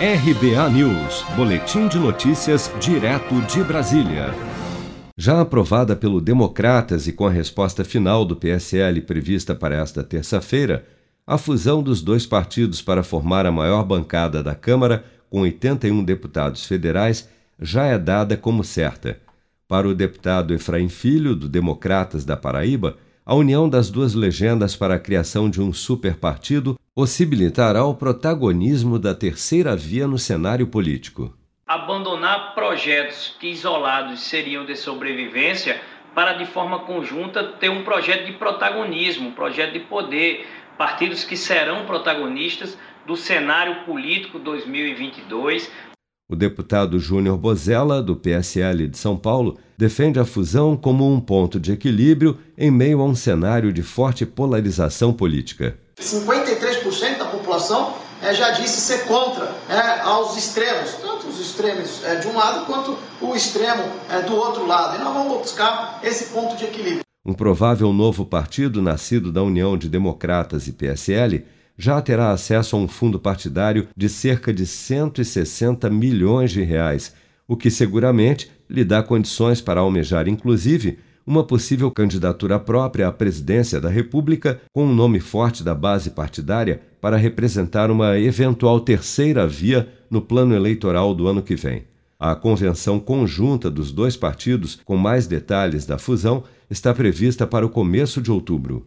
RBA News, Boletim de Notícias, direto de Brasília. Já aprovada pelo Democratas e com a resposta final do PSL prevista para esta terça-feira, a fusão dos dois partidos para formar a maior bancada da Câmara, com 81 deputados federais, já é dada como certa. Para o deputado Efraim Filho, do Democratas da Paraíba, a união das duas legendas para a criação de um superpartido possibilitará o protagonismo da terceira via no cenário político. Abandonar projetos que isolados seriam de sobrevivência para, de forma conjunta, ter um projeto de protagonismo, um projeto de poder, partidos que serão protagonistas do cenário político 2022, o deputado Júnior Bozella, do PSL de São Paulo, defende a fusão como um ponto de equilíbrio em meio a um cenário de forte polarização política. 53% da população é, já disse ser contra é, aos extremos, tanto os extremos é, de um lado quanto o extremo do outro lado. E nós vamos buscar esse ponto de equilíbrio. Um provável novo partido nascido da união de democratas e PSL já terá acesso a um fundo partidário de cerca de 160 milhões de reais, o que seguramente lhe dá condições para almejar, inclusive, uma possível candidatura própria à presidência da República com um nome forte da base partidária para representar uma eventual terceira via no plano eleitoral do ano que vem. A convenção conjunta dos dois partidos, com mais detalhes da fusão, está prevista para o começo de outubro